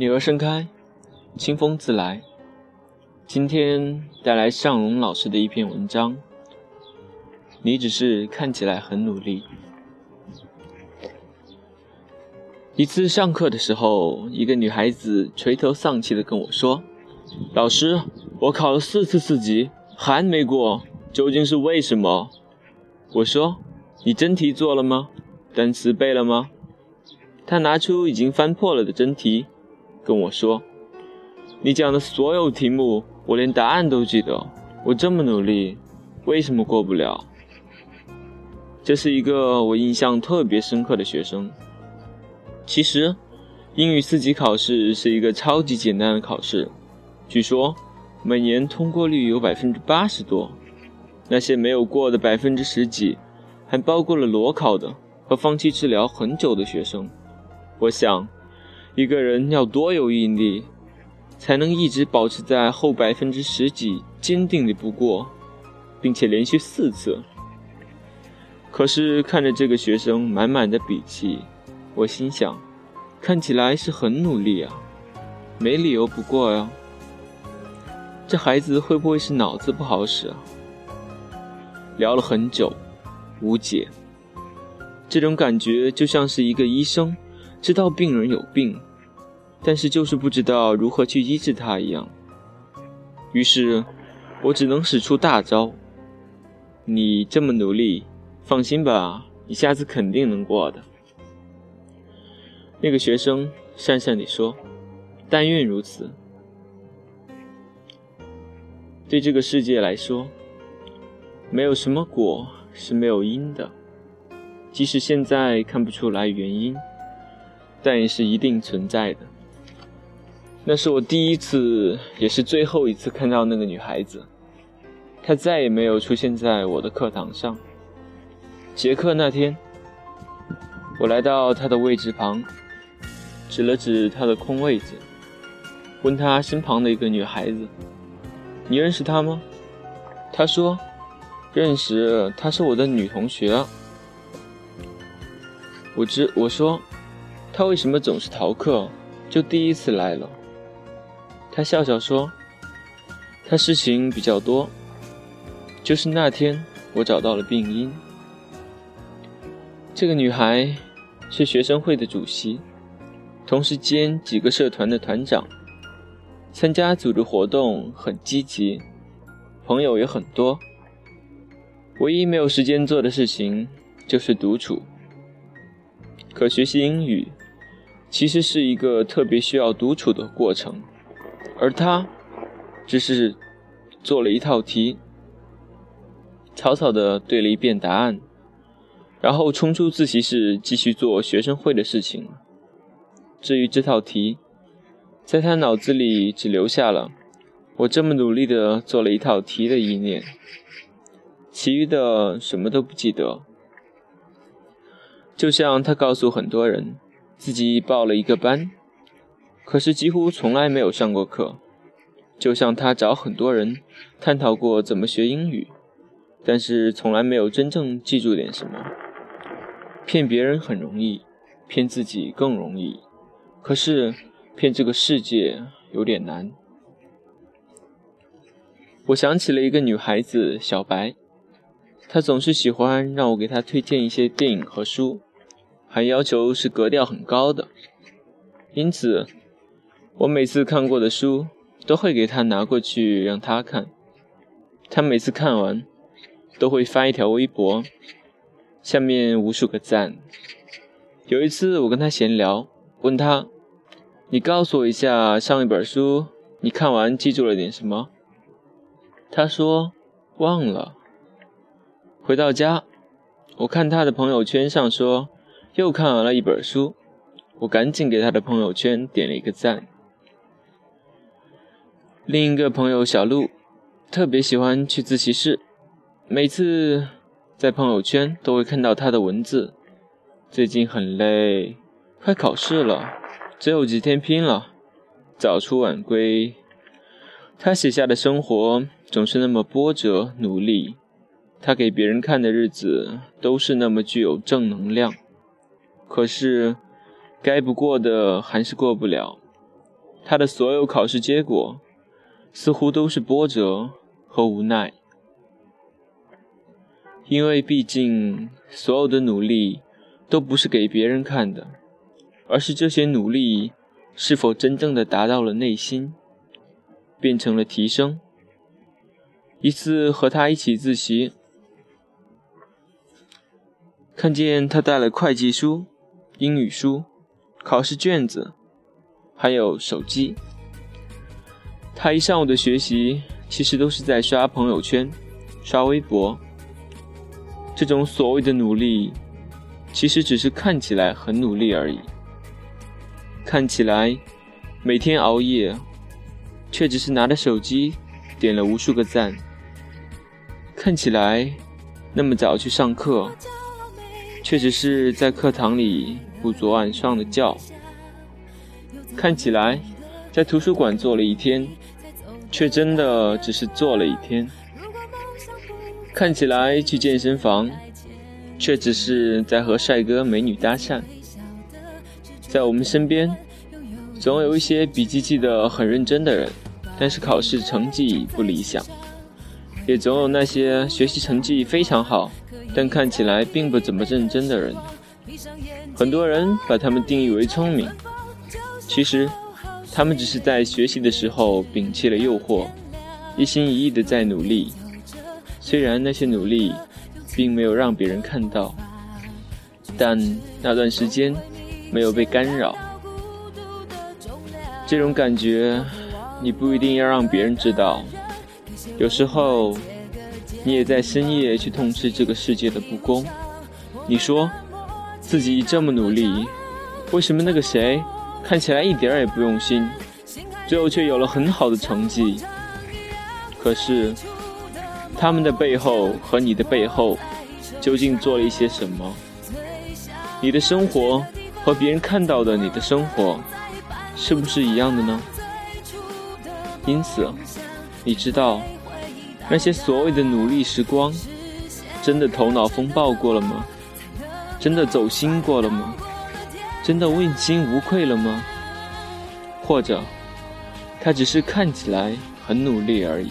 女儿盛开，清风自来。今天带来尚荣老师的一篇文章。你只是看起来很努力。一次上课的时候，一个女孩子垂头丧气地跟我说：“老师，我考了四次四级，还没过，究竟是为什么？”我说：“你真题做了吗？单词背了吗？”她拿出已经翻破了的真题。跟我说，你讲的所有题目，我连答案都记得。我这么努力，为什么过不了？这是一个我印象特别深刻的学生。其实，英语四级考试是一个超级简单的考试，据说每年通过率有百分之八十多。那些没有过的百分之十几，还包括了裸考的和放弃治疗很久的学生。我想。一个人要多有毅力，才能一直保持在后百分之十几，坚定的不过，并且连续四次。可是看着这个学生满满的笔记，我心想，看起来是很努力啊，没理由不过呀。这孩子会不会是脑子不好使啊？聊了很久，无解。这种感觉就像是一个医生知道病人有病。但是就是不知道如何去医治他一样，于是，我只能使出大招。你这么努力，放心吧，你下次肯定能过的。那个学生讪讪地说：“但愿如此。”对这个世界来说，没有什么果是没有因的，即使现在看不出来原因，但也是一定存在的。那是我第一次，也是最后一次看到那个女孩子。她再也没有出现在我的课堂上。结课那天，我来到她的位置旁，指了指她的空位子，问她身旁的一个女孩子：“你认识她吗？”她说：“认识，她是我的女同学。”我知我说：“她为什么总是逃课？就第一次来了。”他笑笑说：“他事情比较多，就是那天我找到了病因。这个女孩是学生会的主席，同时兼几个社团的团长，参加组织活动很积极，朋友也很多。唯一没有时间做的事情就是独处。可学习英语，其实是一个特别需要独处的过程。”而他只是做了一套题，草草的对了一遍答案，然后冲出自习室继续做学生会的事情。至于这套题，在他脑子里只留下了“我这么努力的做了一套题”的意念，其余的什么都不记得。就像他告诉很多人，自己报了一个班。可是几乎从来没有上过课，就像他找很多人探讨过怎么学英语，但是从来没有真正记住点什么。骗别人很容易，骗自己更容易，可是骗这个世界有点难。我想起了一个女孩子小白，她总是喜欢让我给她推荐一些电影和书，还要求是格调很高的，因此。我每次看过的书，都会给他拿过去让他看。他每次看完，都会发一条微博，下面无数个赞。有一次我跟他闲聊，问他：“你告诉我一下，上一本书你看完记住了点什么？”他说：“忘了。”回到家，我看他的朋友圈上说又看完了一本书，我赶紧给他的朋友圈点了一个赞。另一个朋友小鹿，特别喜欢去自习室，每次在朋友圈都会看到他的文字。最近很累，快考试了，只有几天拼了，早出晚归。他写下的生活总是那么波折努力，他给别人看的日子都是那么具有正能量。可是，该不过的还是过不了。他的所有考试结果似乎都是波折和无奈，因为毕竟所有的努力都不是给别人看的，而是这些努力是否真正的达到了内心，变成了提升。一次和他一起自习，看见他带了会计书、英语书、考试卷子。还有手机，他一上午的学习其实都是在刷朋友圈、刷微博。这种所谓的努力，其实只是看起来很努力而已。看起来每天熬夜，却只是拿着手机点了无数个赞。看起来那么早去上课，却只是在课堂里补昨晚上的觉。看起来在图书馆坐了一天，却真的只是坐了一天。看起来去健身房，却只是在和帅哥美女搭讪。在我们身边，总有一些笔记记得很认真的人，但是考试成绩不理想；也总有那些学习成绩非常好，但看起来并不怎么认真的人。很多人把他们定义为聪明。其实，他们只是在学习的时候摒弃了诱惑，一心一意的在努力。虽然那些努力并没有让别人看到，但那段时间没有被干扰。这种感觉，你不一定要让别人知道。有时候，你也在深夜去痛斥这个世界的不公。你说，自己这么努力，为什么那个谁？看起来一点儿也不用心，最后却有了很好的成绩。可是，他们的背后和你的背后，究竟做了一些什么？你的生活和别人看到的你的生活，是不是一样的呢？因此，你知道，那些所谓的努力时光，真的头脑风暴过了吗？真的走心过了吗？真的问心无愧了吗？或者，他只是看起来很努力而已。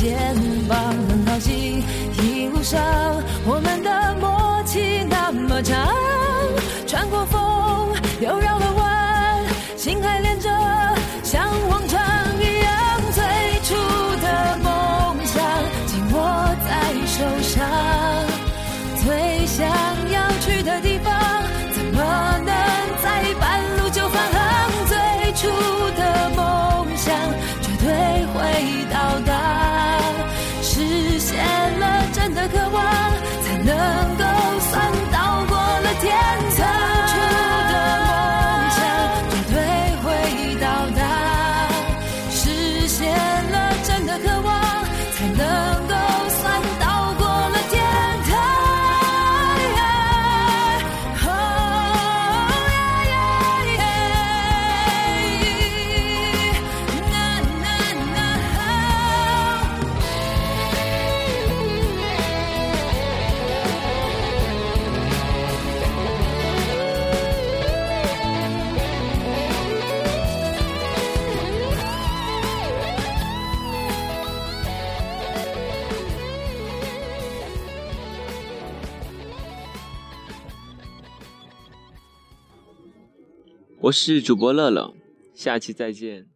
借个肩膀。一路上，我们的默契那么长，穿过风，又绕了弯，心还连着，像往常一样。最初的梦想紧握在手上，最想要去的地方，怎么能在半路就返航？最初的梦想绝对会到达。我是主播乐乐，下期再见。